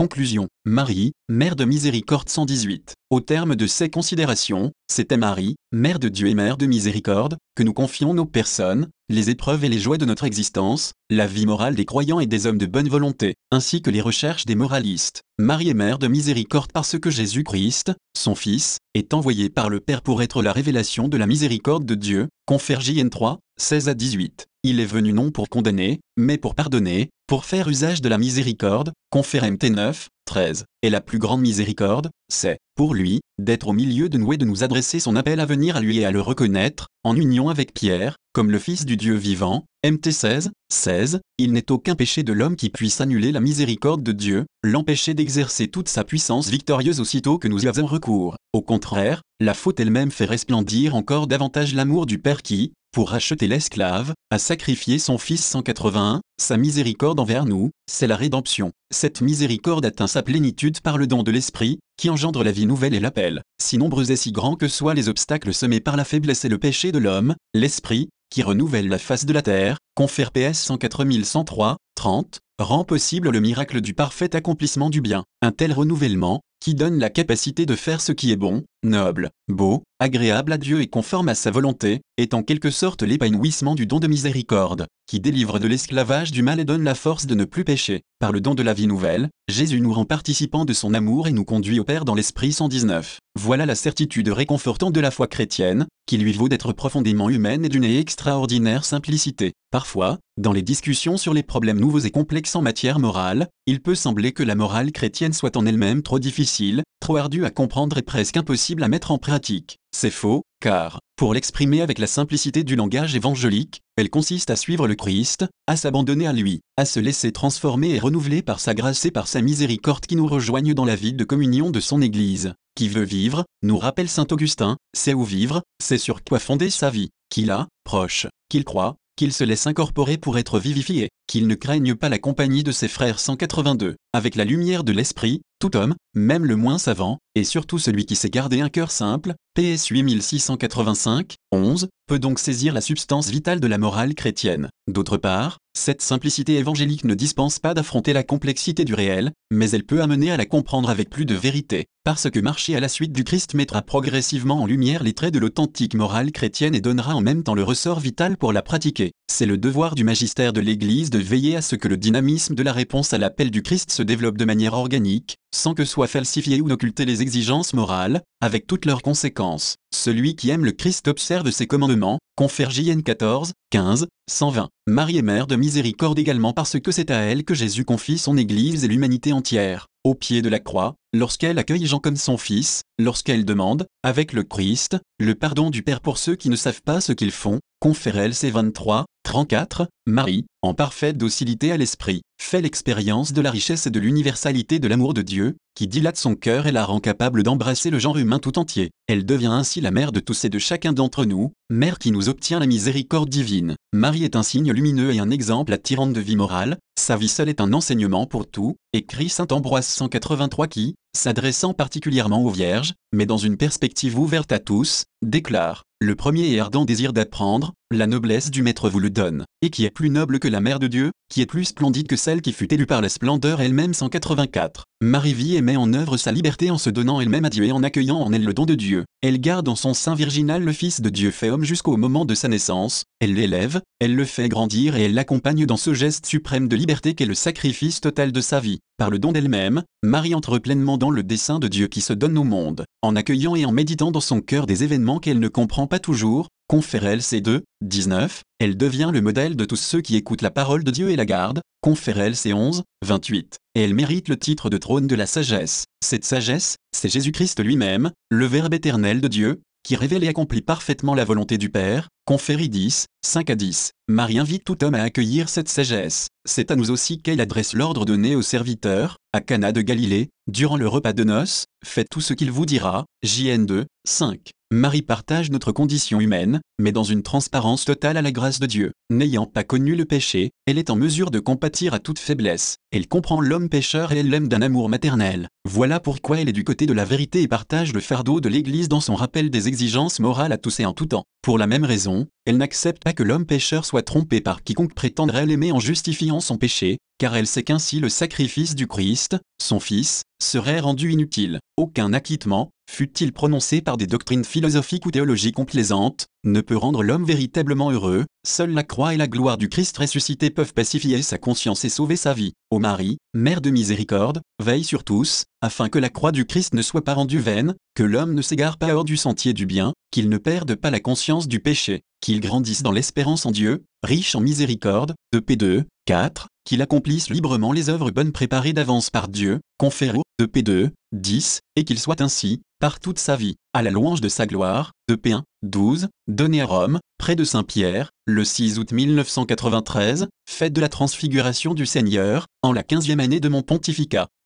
Conclusion. Marie, Mère de Miséricorde 118. Au terme de ces considérations, à Marie, Mère de Dieu et Mère de Miséricorde, que nous confions nos personnes, les épreuves et les joies de notre existence, la vie morale des croyants et des hommes de bonne volonté, ainsi que les recherches des moralistes. Marie est Mère de Miséricorde parce que Jésus-Christ, son Fils, est envoyé par le Père pour être la révélation de la miséricorde de Dieu, confère JN 3, 16 à 18. Il est venu non pour condamner, mais pour pardonner, pour faire usage de la miséricorde, confère MT 9, 13. Et la plus grande miséricorde, c'est, pour lui, d'être au milieu de nous et de nous adresser son appel à venir à lui et à le reconnaître, en union avec Pierre, comme le Fils du Dieu vivant, MT 16, 16, il n'est aucun péché de l'homme qui puisse annuler la miséricorde de Dieu, l'empêcher d'exercer toute sa puissance victorieuse aussitôt que nous y avons recours. Au contraire, la faute elle-même fait resplendir encore davantage l'amour du Père qui, pour racheter l'esclave, a sacrifié son Fils 181, sa miséricorde envers nous, c'est la rédemption. Cette miséricorde atteint sa plénitude par le don de l'Esprit, qui engendre la vie nouvelle et l'appel. Si nombreux et si grands que soient les obstacles semés par la faiblesse et le péché de l'homme, l'Esprit, qui renouvelle la face de la terre, confère PS 104103, 30, rend possible le miracle du parfait accomplissement du bien. Un tel renouvellement, qui donne la capacité de faire ce qui est bon, noble, beau, agréable à Dieu et conforme à sa volonté, est en quelque sorte l'épanouissement du don de miséricorde, qui délivre de l'esclavage du mal et donne la force de ne plus pécher. Par le don de la vie nouvelle, Jésus nous rend participants de son amour et nous conduit au Père dans l'Esprit 119. Voilà la certitude réconfortante de la foi chrétienne, qui lui vaut d'être profondément humaine et d'une extraordinaire simplicité. Parfois, dans les discussions sur les problèmes nouveaux et complexes en matière morale, il peut sembler que la morale chrétienne soit en elle-même trop difficile, trop ardue à comprendre et presque impossible à mettre en pratique. C'est faux, car, pour l'exprimer avec la simplicité du langage évangélique, elle consiste à suivre le Christ, à s'abandonner à lui, à se laisser transformer et renouveler par sa grâce et par sa miséricorde qui nous rejoignent dans la vie de communion de son Église. Qui veut vivre, nous rappelle Saint Augustin, c'est où vivre, c'est sur quoi fonder sa vie, qu'il a, proche, qu'il croit, qu'il se laisse incorporer pour être vivifié, qu'il ne craigne pas la compagnie de ses frères 182. Avec la lumière de l'esprit, tout homme, même le moins savant, et surtout celui qui sait garder un cœur simple, PS 8685, 11, peut donc saisir la substance vitale de la morale chrétienne. D'autre part, cette simplicité évangélique ne dispense pas d'affronter la complexité du réel, mais elle peut amener à la comprendre avec plus de vérité, parce que marcher à la suite du Christ mettra progressivement en lumière les traits de l'authentique morale chrétienne et donnera en même temps le ressort vital pour la pratiquer. C'est le devoir du magistère de l'Église de veiller à ce que le dynamisme de la réponse à l'appel du Christ se développe de manière organique, sans que soient falsifiées ou occultées les exigences morales, avec toutes leurs conséquences. Celui qui aime le Christ observe ses commandements, confère JN 14, 15, 120. Marie est mère de miséricorde également parce que c'est à elle que Jésus confie son Église et l'humanité entière. Au pied de la croix, lorsqu'elle accueille Jean comme son fils, lorsqu'elle demande, avec le Christ, le pardon du Père pour ceux qui ne savent pas ce qu'ils font, confère elle c 23, 34, Marie, en parfaite docilité à l'esprit, fait l'expérience de la richesse et de l'universalité de l'amour de Dieu, qui dilate son cœur et la rend capable d'embrasser le genre humain tout entier. Elle devient ainsi la mère de tous et de chacun d'entre nous, mère qui nous obtient la miséricorde divine. Marie est un signe lumineux et un exemple attirant de vie morale, sa vie seule est un enseignement pour tout, écrit saint Ambroise 183 qui, s'adressant particulièrement aux vierges, mais dans une perspective ouverte à tous, déclare le premier et ardent désir d'apprendre, la noblesse du Maître vous le donne, et qui est plus noble que la Mère de Dieu, qui est plus splendide que celle qui fut élue par la splendeur elle-même 184. Marie vit et met en œuvre sa liberté en se donnant elle-même à Dieu et en accueillant en elle le don de Dieu. Elle garde en son sein virginal le Fils de Dieu fait homme jusqu'au moment de sa naissance, elle l'élève, elle le fait grandir et elle l'accompagne dans ce geste suprême de liberté qu'est le sacrifice total de sa vie. Par le don d'elle-même, Marie entre pleinement dans le dessein de Dieu qui se donne au monde, en accueillant et en méditant dans son cœur des événements qu'elle ne comprend pas toujours, confère LC 2, 19, elle devient le modèle de tous ceux qui écoutent la parole de Dieu et la gardent, confère LC 11, 28, et elle mérite le titre de trône de la sagesse. Cette sagesse, c'est Jésus-Christ lui-même, le Verbe éternel de Dieu, qui révèle et accomplit parfaitement la volonté du Père, conférie 10, 5 à 10. Marie invite tout homme à accueillir cette sagesse. C'est à nous aussi qu'elle adresse l'ordre donné aux serviteurs, à Cana de Galilée, durant le repas de noces, faites tout ce qu'il vous dira, JN 2, 5. Marie partage notre condition humaine, mais dans une transparence totale à la grâce de Dieu. N'ayant pas connu le péché, elle est en mesure de compatir à toute faiblesse. Elle comprend l'homme pécheur et elle l'aime d'un amour maternel. Voilà pourquoi elle est du côté de la vérité et partage le fardeau de l'Église dans son rappel des exigences morales à tous et en tout temps. Pour la même raison, elle n'accepte pas que l'homme pécheur soit trompé par quiconque prétendrait l'aimer en justifiant son péché, car elle sait qu'ainsi le sacrifice du Christ, son Fils, serait rendu inutile. Aucun acquittement, fût-il prononcé par des doctrines philosophiques ou théologiques complaisantes, ne peut rendre l'homme véritablement heureux, seule la croix et la gloire du Christ ressuscité peuvent pacifier sa conscience et sauver sa vie. Ô Marie, Mère de miséricorde, veille sur tous, afin que la croix du Christ ne soit pas rendue vaine, que l'homme ne s'égare pas hors du sentier du bien, qu'il ne perde pas la conscience du péché, qu'il grandisse dans l'espérance en Dieu, riche en miséricorde, de P2, 4, qu'il accomplisse librement les œuvres bonnes préparées d'avance par Dieu, conférées de P2, 10, et qu'il soit ainsi, par toute sa vie, à la louange de sa gloire, de P1, 12, donné à Rome, près de Saint-Pierre, le 6 août 1993, fête de la transfiguration du Seigneur, en la quinzième année de mon pontificat.